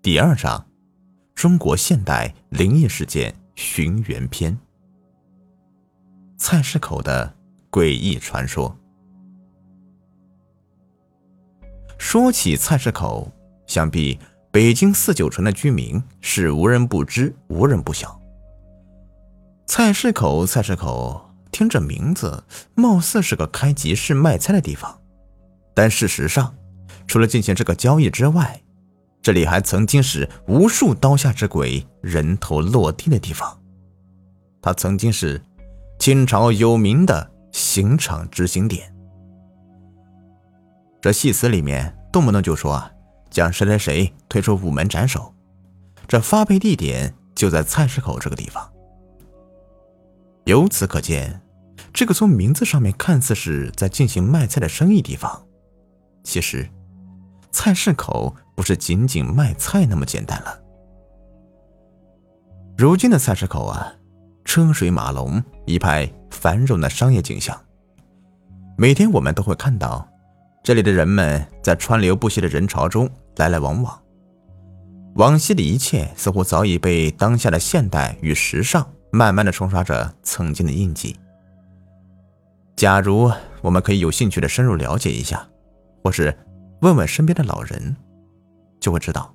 第二章：中国现代灵异事件寻源篇。菜市口的诡异传说。说起菜市口，想必北京四九城的居民是无人不知、无人不晓。菜市口，菜市口，听这名字，貌似是个开集市卖菜的地方，但事实上，除了进行这个交易之外，这里还曾经是无数刀下之鬼人头落地的地方，它曾经是清朝有名的刑场执行点。这戏词里面动不动就说啊，将谁谁谁推出午门斩首，这发配地点就在菜市口这个地方。由此可见，这个从名字上面看似是在进行卖菜的生意地方，其实菜市口。不是仅仅卖菜那么简单了。如今的菜市口啊，车水马龙，一派繁荣的商业景象。每天我们都会看到，这里的人们在川流不息的人潮中来来往往。往昔的一切似乎早已被当下的现代与时尚慢慢的冲刷着曾经的印记。假如我们可以有兴趣的深入了解一下，或是问问身边的老人。就会知道，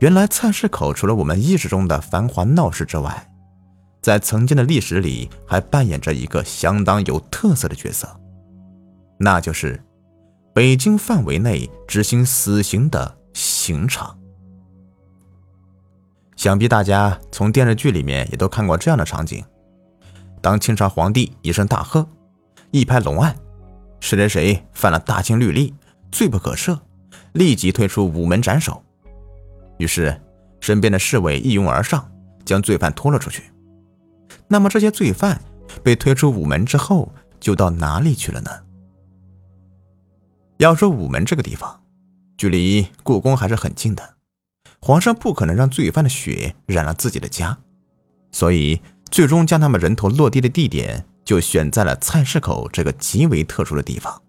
原来菜市口除了我们意识中的繁华闹市之外，在曾经的历史里还扮演着一个相当有特色的角色，那就是北京范围内执行死刑的刑场。想必大家从电视剧里面也都看过这样的场景：当清朝皇帝一声大喝，一拍龙案，谁谁谁犯了大清律例，罪不可赦。立即推出午门斩首，于是身边的侍卫一拥而上，将罪犯拖了出去。那么这些罪犯被推出午门之后，就到哪里去了呢？要说午门这个地方，距离故宫还是很近的，皇上不可能让罪犯的血染了自己的家，所以最终将他们人头落地的地点就选在了菜市口这个极为特殊的地方。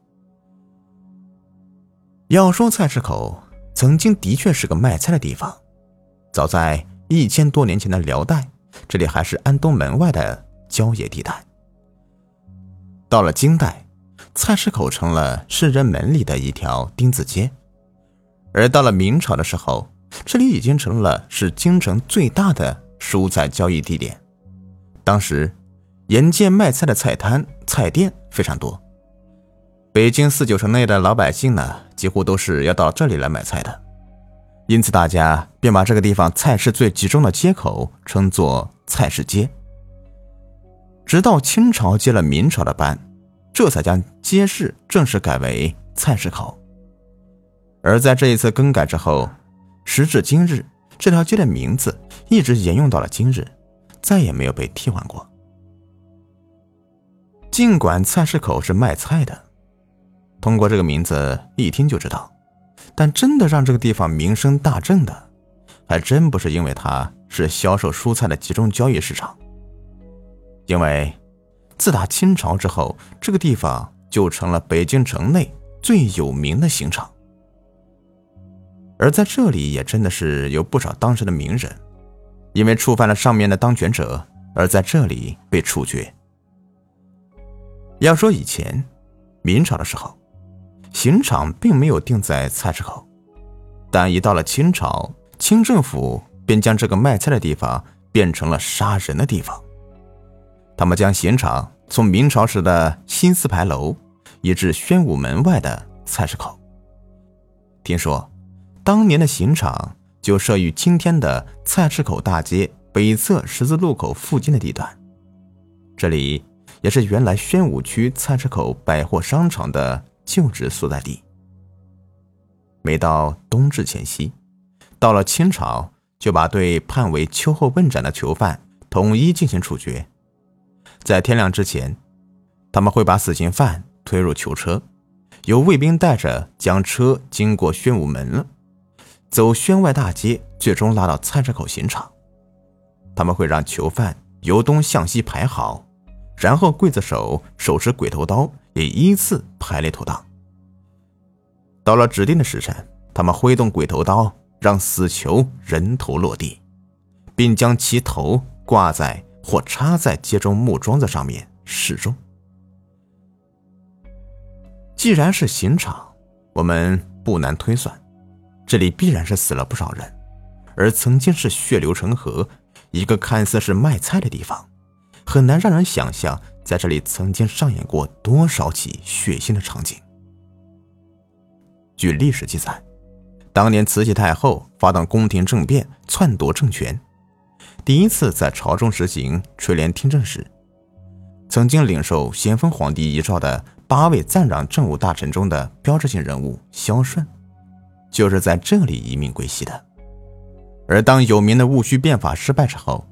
要说菜市口曾经的确是个卖菜的地方，早在一千多年前的辽代，这里还是安东门外的郊野地带。到了金代，菜市口成了市人门里的一条丁字街，而到了明朝的时候，这里已经成了是京城最大的蔬菜交易地点。当时，沿街卖菜的菜摊、菜店非常多。北京四九城内的老百姓呢，几乎都是要到这里来买菜的，因此大家便把这个地方菜市最集中的街口称作菜市街。直到清朝接了明朝的班，这才将街市正式改为菜市口。而在这一次更改之后，时至今日，这条街的名字一直沿用到了今日，再也没有被替换过。尽管菜市口是卖菜的。通过这个名字一听就知道，但真的让这个地方名声大振的，还真不是因为它是销售蔬菜的集中交易市场。因为自打清朝之后，这个地方就成了北京城内最有名的刑场，而在这里也真的是有不少当时的名人，因为触犯了上面的当权者，而在这里被处决。要说以前明朝的时候。刑场并没有定在菜市口，但一到了清朝，清政府便将这个卖菜的地方变成了杀人的地方。他们将刑场从明朝时的新四牌楼移至宣武门外的菜市口。听说，当年的刑场就设于今天的菜市口大街北侧十字路口附近的地段，这里也是原来宣武区菜市口百货商场的。就职所在地。每到冬至前夕，到了清朝，就把对判为秋后问斩的囚犯统一进行处决。在天亮之前，他们会把死刑犯推入囚车，由卫兵带着将车经过宣武门了，走宣外大街，最终拉到菜市口刑场。他们会让囚犯由东向西排好，然后刽子手手持鬼头刀。也依次排列妥当。到了指定的时辰，他们挥动鬼头刀，让死囚人头落地，并将其头挂在或插在街中木桩子上面示众。既然是刑场，我们不难推算，这里必然是死了不少人，而曾经是血流成河，一个看似是卖菜的地方，很难让人想象在这里曾经上演过多少起血腥的场景。据历史记载，当年慈禧太后发动宫廷政变，篡夺政权，第一次在朝中实行垂帘听政时，曾经领受咸丰皇帝遗诏的。八位赞长政务大臣中的标志性人物萧顺，就是在这里一命归西的。而当有名的戊戌变法失败之后，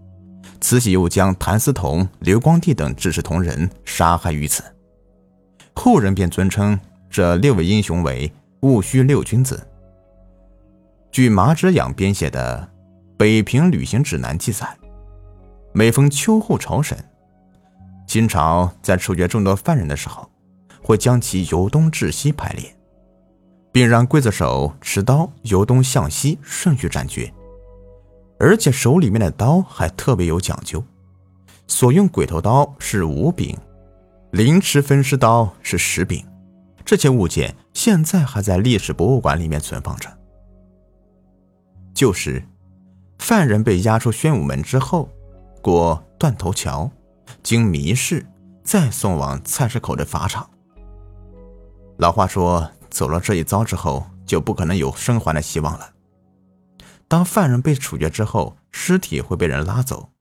慈禧又将谭嗣同、刘光第等志士同仁杀害于此，后人便尊称这六位英雄为戊戌六君子。据马之养编写的《北平旅行指南》记载，每逢秋后朝审，清朝在处决众多犯人的时候。会将其由东至西排列，并让刽子手持刀由东向西顺序斩决，而且手里面的刀还特别有讲究，所用鬼头刀是五柄，凌迟分尸刀是十柄，这些物件现在还在历史博物馆里面存放着。旧时，犯人被押出宣武门之后，过断头桥，经迷市，再送往菜市口的法场。老话说：“走了这一遭之后，就不可能有生还的希望了。”当犯人被处决之后，尸体会被人拉走，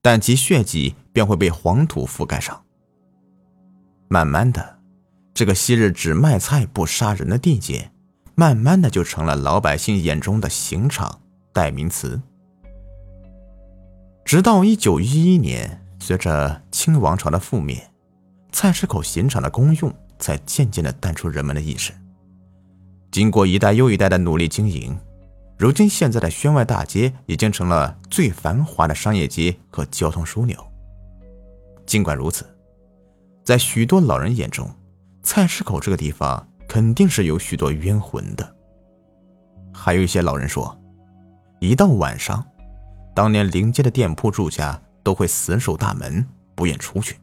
但其血迹便会被黄土覆盖上。慢慢的，这个昔日只卖菜不杀人的地界，慢慢的就成了老百姓眼中的刑场代名词。直到一九一一年，随着清王朝的覆灭，菜市口刑场的功用。才渐渐的淡出人们的意识。经过一代又一代的努力经营，如今现在的宣外大街已经成了最繁华的商业街和交通枢纽。尽管如此，在许多老人眼中，菜市口这个地方肯定是有许多冤魂的。还有一些老人说，一到晚上，当年临街的店铺住家都会死守大门，不愿出去。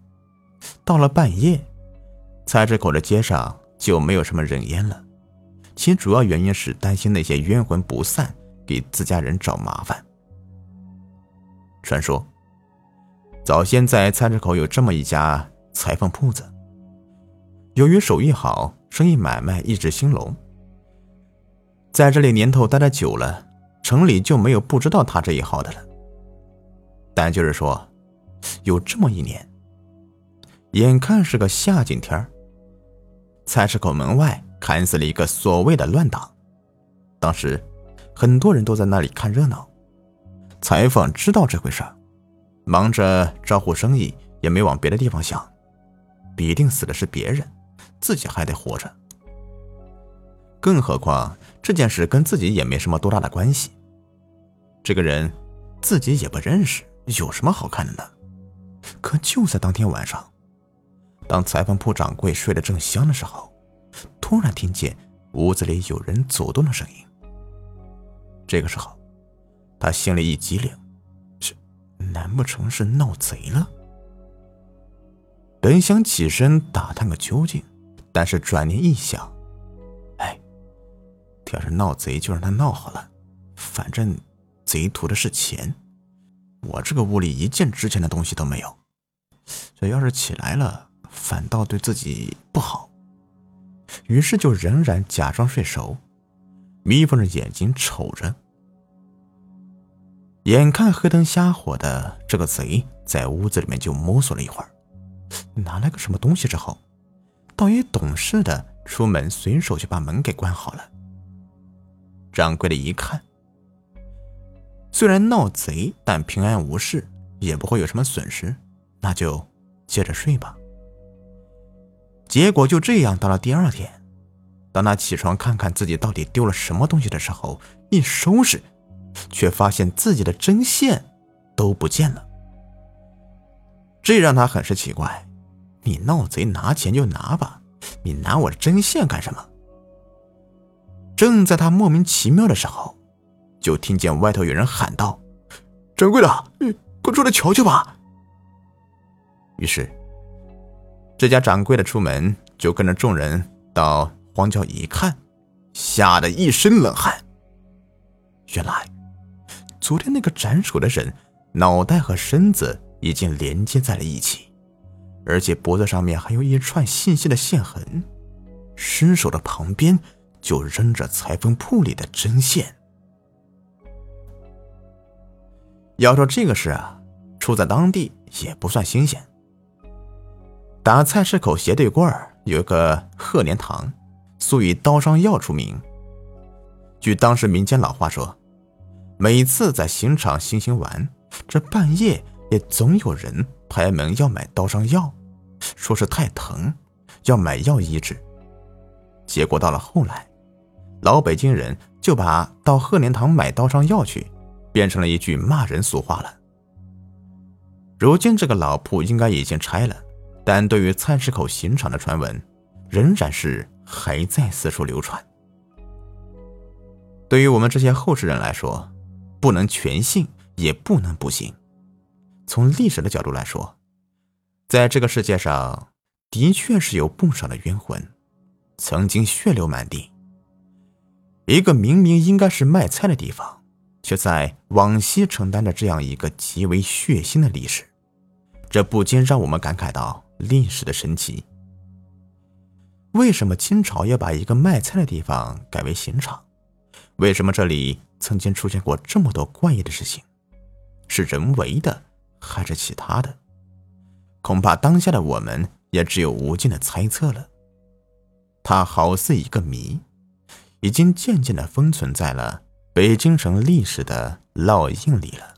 到了半夜。菜市口的街上就没有什么人烟了，其主要原因是担心那些冤魂不散，给自家人找麻烦。传说，早先在菜市口有这么一家裁缝铺子，由于手艺好，生意买卖一直兴隆。在这里年头待的久了，城里就没有不知道他这一号的了。但就是说，有这么一年，眼看是个夏景天儿。菜市口门外砍死了一个所谓的乱党，当时很多人都在那里看热闹。裁缝知道这回事忙着招呼生意，也没往别的地方想，必定死的是别人，自己还得活着。更何况这件事跟自己也没什么多大的关系，这个人自己也不认识，有什么好看的呢？可就在当天晚上。当裁缝铺掌柜睡得正香的时候，突然听见屋子里有人走动的声音。这个时候，他心里一激灵，是难不成是闹贼了？本想起身打探个究竟，但是转念一想，哎，要是闹贼就让他闹好了，反正贼图的是钱，我这个屋里一件值钱的东西都没有，这要是起来了。反倒对自己不好，于是就仍然假装睡熟，眯缝着眼睛瞅着。眼看黑灯瞎火的，这个贼在屋子里面就摸索了一会儿，拿了个什么东西之后，倒也懂事的出门，随手就把门给关好了。掌柜的一看，虽然闹贼，但平安无事，也不会有什么损失，那就接着睡吧。结果就这样，到了第二天，当他起床看看自己到底丢了什么东西的时候，一收拾，却发现自己的针线都不见了。这让他很是奇怪：你闹贼拿钱就拿吧，你拿我的针线干什么？正在他莫名其妙的时候，就听见外头有人喊道：“掌柜的，快出来瞧瞧吧！”于是，这家掌柜的出门就跟着众人到荒郊一看，吓得一身冷汗。原来，昨天那个斩首的人脑袋和身子已经连接在了一起，而且脖子上面还有一串细细的线痕，尸首的旁边就扔着裁缝铺里的针线。要说这个事啊，出在当地也不算新鲜。打菜市口斜对过儿有个鹤年堂，素以刀伤药出名。据当时民间老话说，每次在刑场行刑完，这半夜也总有人拍门要买刀伤药，说是太疼，要买药医治。结果到了后来，老北京人就把到鹤年堂买刀伤药去，变成了一句骂人俗话了。如今这个老铺应该已经拆了。但对于菜市口刑场的传闻，仍然是还在四处流传。对于我们这些后世人来说，不能全信，也不能不信。从历史的角度来说，在这个世界上的确是有不少的冤魂，曾经血流满地。一个明明应该是卖菜的地方，却在往昔承担着这样一个极为血腥的历史，这不禁让我们感慨到。历史的神奇。为什么清朝要把一个卖菜的地方改为刑场？为什么这里曾经出现过这么多怪异的事情？是人为的还是其他的？恐怕当下的我们也只有无尽的猜测了。它好似一个谜，已经渐渐的封存在了北京城历史的烙印里了。